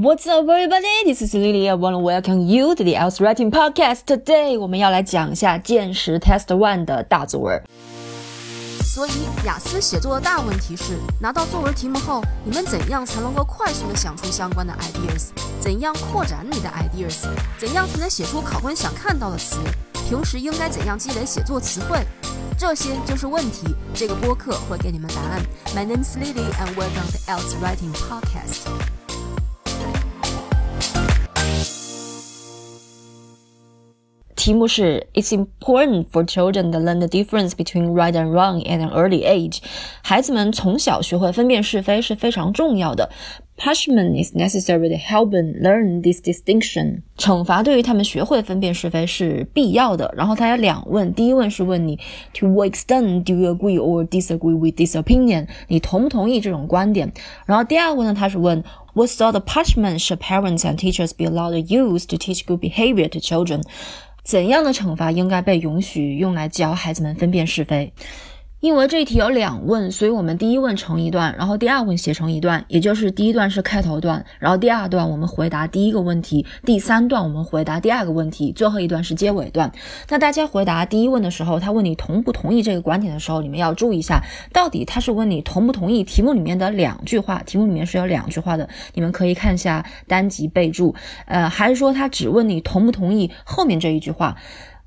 What's up, everybody? This is Lily. I want to welcome you to the IELTS Writing Podcast. Today，我们要来讲一下见识 Test One 的大作文。所以，雅思写作的大问题是，拿到作文题目后，你们怎样才能够快速的想出相关的 ideas？怎样扩展你的 ideas？怎样才能写出考官想看到的词？平时应该怎样积累写作词汇？这些就是问题。这个播客会给你们答案。My name is Lily, and welcome to IELTS Writing Podcast. 题目是 It's important for children to learn the difference between right and wrong at an early age。孩子们从小学会分辨是非是非常重要的。Punishment is necessary to help them learn this distinction。惩罚对于他们学会分辨是非是必要的。然后他有两问，第一问是问你 To what extent do you agree or disagree with this opinion？你同不同意这种观点？然后第二问呢，他是问 What sort of punishment should parents and teachers be allowed to use to teach good behavior to children？ 怎样的惩罚应该被允许用来教孩子们分辨是非？因为这一题有两问，所以我们第一问成一段，然后第二问写成一段，也就是第一段是开头段，然后第二段我们回答第一个问题，第三段我们回答第二个问题，最后一段是结尾段。那大家回答第一问的时候，他问你同不同意这个观点的时候，你们要注意一下，到底他是问你同不同意题目里面的两句话，题目里面是有两句话的，你们可以看一下单集备注，呃，还是说他只问你同不同意后面这一句话？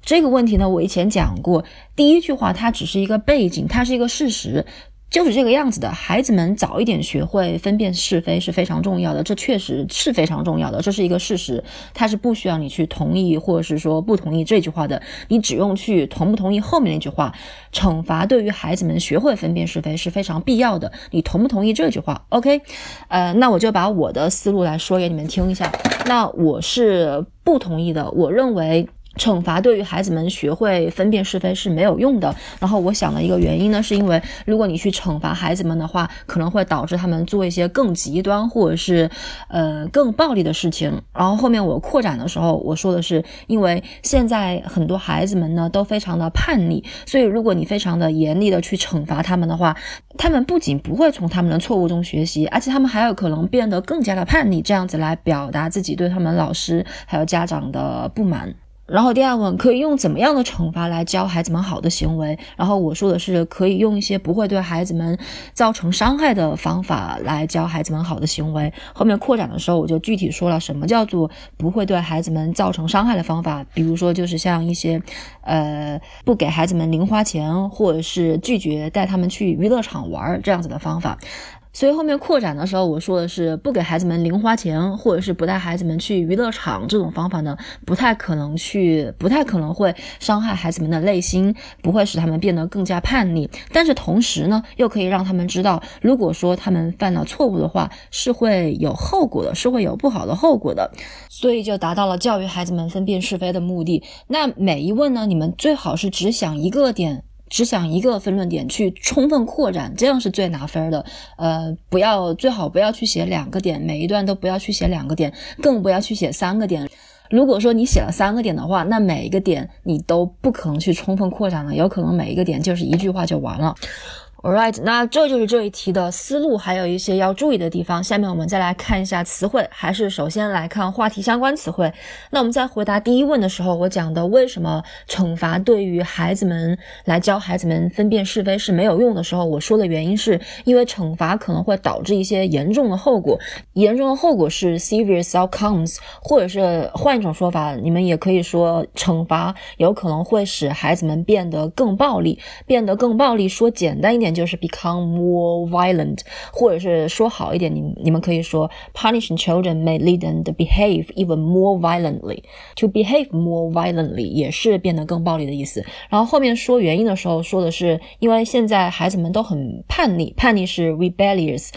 这个问题呢，我以前讲过。第一句话它只是一个背景，它是一个事实，就是这个样子的。孩子们早一点学会分辨是非是非常重要的，这确实是非常重要的，这是一个事实。它是不需要你去同意或者是说不同意这句话的，你只用去同不同意后面那句话。惩罚对于孩子们学会分辨是非是非常必要的，你同不同意这句话？OK，呃，那我就把我的思路来说给你们听一下。那我是不同意的，我认为。惩罚对于孩子们学会分辨是非是没有用的。然后我想的一个原因呢，是因为如果你去惩罚孩子们的话，可能会导致他们做一些更极端或者是呃更暴力的事情。然后后面我扩展的时候，我说的是，因为现在很多孩子们呢都非常的叛逆，所以如果你非常的严厉的去惩罚他们的话，他们不仅不会从他们的错误中学习，而且他们还有可能变得更加的叛逆，这样子来表达自己对他们老师还有家长的不满。然后第二问可以用怎么样的惩罚来教孩子们好的行为？然后我说的是可以用一些不会对孩子们造成伤害的方法来教孩子们好的行为。后面扩展的时候我就具体说了什么叫做不会对孩子们造成伤害的方法，比如说就是像一些呃不给孩子们零花钱，或者是拒绝带他们去娱乐场玩这样子的方法。所以后面扩展的时候，我说的是不给孩子们零花钱，或者是不带孩子们去娱乐场这种方法呢，不太可能去，不太可能会伤害孩子们的内心，不会使他们变得更加叛逆。但是同时呢，又可以让他们知道，如果说他们犯了错误的话，是会有后果的，是会有不好的后果的。所以就达到了教育孩子们分辨是非的目的。那每一问呢，你们最好是只想一个点。只想一个分论点去充分扩展，这样是最拿分的。呃，不要最好不要去写两个点，每一段都不要去写两个点，更不要去写三个点。如果说你写了三个点的话，那每一个点你都不可能去充分扩展了，有可能每一个点就是一句话就完了。Alright，那这就是这一题的思路，还有一些要注意的地方。下面我们再来看一下词汇，还是首先来看话题相关词汇。那我们在回答第一问的时候，我讲的为什么惩罚对于孩子们来教孩子们分辨是非是没有用的时候，我说的原因是因为惩罚可能会导致一些严重的后果，严重的后果是 serious outcomes，或者是换一种说法，你们也可以说惩罚有可能会使孩子们变得更暴力，变得更暴力。说简单一点。就是 become more violent，或者是说好一点，你你们可以说 punishing children may lead them to behave even more violently。To behave more violently 也是变得更暴力的意思。然后后面说原因的时候说的是，因为现在孩子们都很叛逆，叛逆是 rebellious，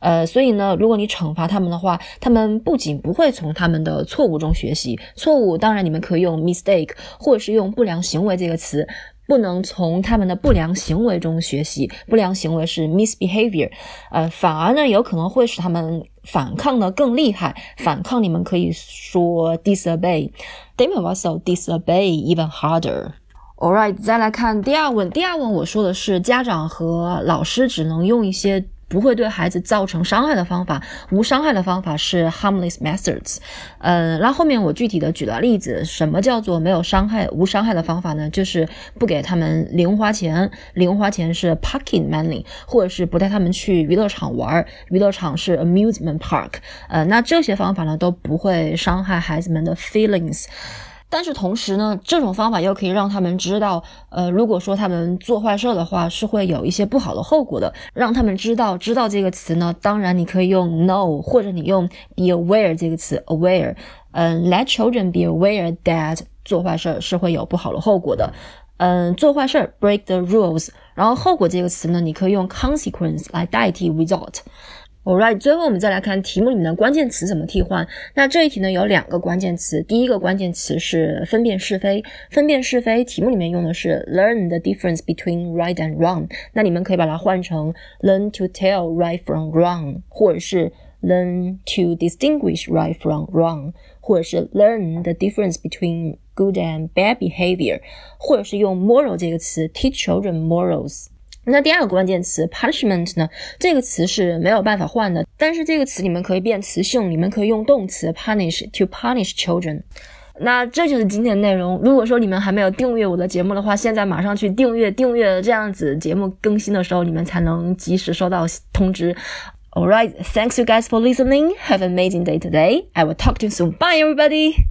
呃，所以呢，如果你惩罚他们的话，他们不仅不会从他们的错误中学习，错误当然你们可以用 mistake，或者是用不良行为这个词。不能从他们的不良行为中学习，不良行为是 misbehavior，呃，反而呢有可能会使他们反抗的更厉害。反抗你们可以说 disobey，they may also disobey even harder。Alright，再来看第二问，第二问我说的是家长和老师只能用一些。不会对孩子造成伤害的方法，无伤害的方法是 harmless methods。呃，那后面我具体的举了例子，什么叫做没有伤害、无伤害的方法呢？就是不给他们零花钱，零花钱是 pocket money，或者是不带他们去娱乐场玩，娱乐场是 amusement park。呃，那这些方法呢都不会伤害孩子们的 feelings。但是同时呢，这种方法又可以让他们知道，呃，如果说他们做坏事的话，是会有一些不好的后果的。让他们知道，知道这个词呢，当然你可以用 know，或者你用 be aware 这个词 aware。嗯，let children be aware that 做坏事是会有不好的后果的。嗯，做坏事 break the rules，然后后果这个词呢，你可以用 consequence 来代替 result。Alright，最后我们再来看题目里面的关键词怎么替换。那这一题呢有两个关键词，第一个关键词是分辨是非，分辨是非，题目里面用的是 learn the difference between right and wrong。那你们可以把它换成 learn to tell right from wrong，或者是 learn to distinguish right from wrong，或者是 learn the difference between good and bad behavior，或者是用 moral 这个词 teach children morals。那第二个关键词 punishment 呢？这个词是没有办法换的，但是这个词你们可以变词性，你们可以用动词 punish to punish children。那这就是今天的内容。如果说你们还没有订阅我的节目的话，现在马上去订阅，订阅这样子节目更新的时候，你们才能及时收到通知。All right, thanks you guys for listening. Have an amazing day today. I will talk to you soon. Bye, everybody.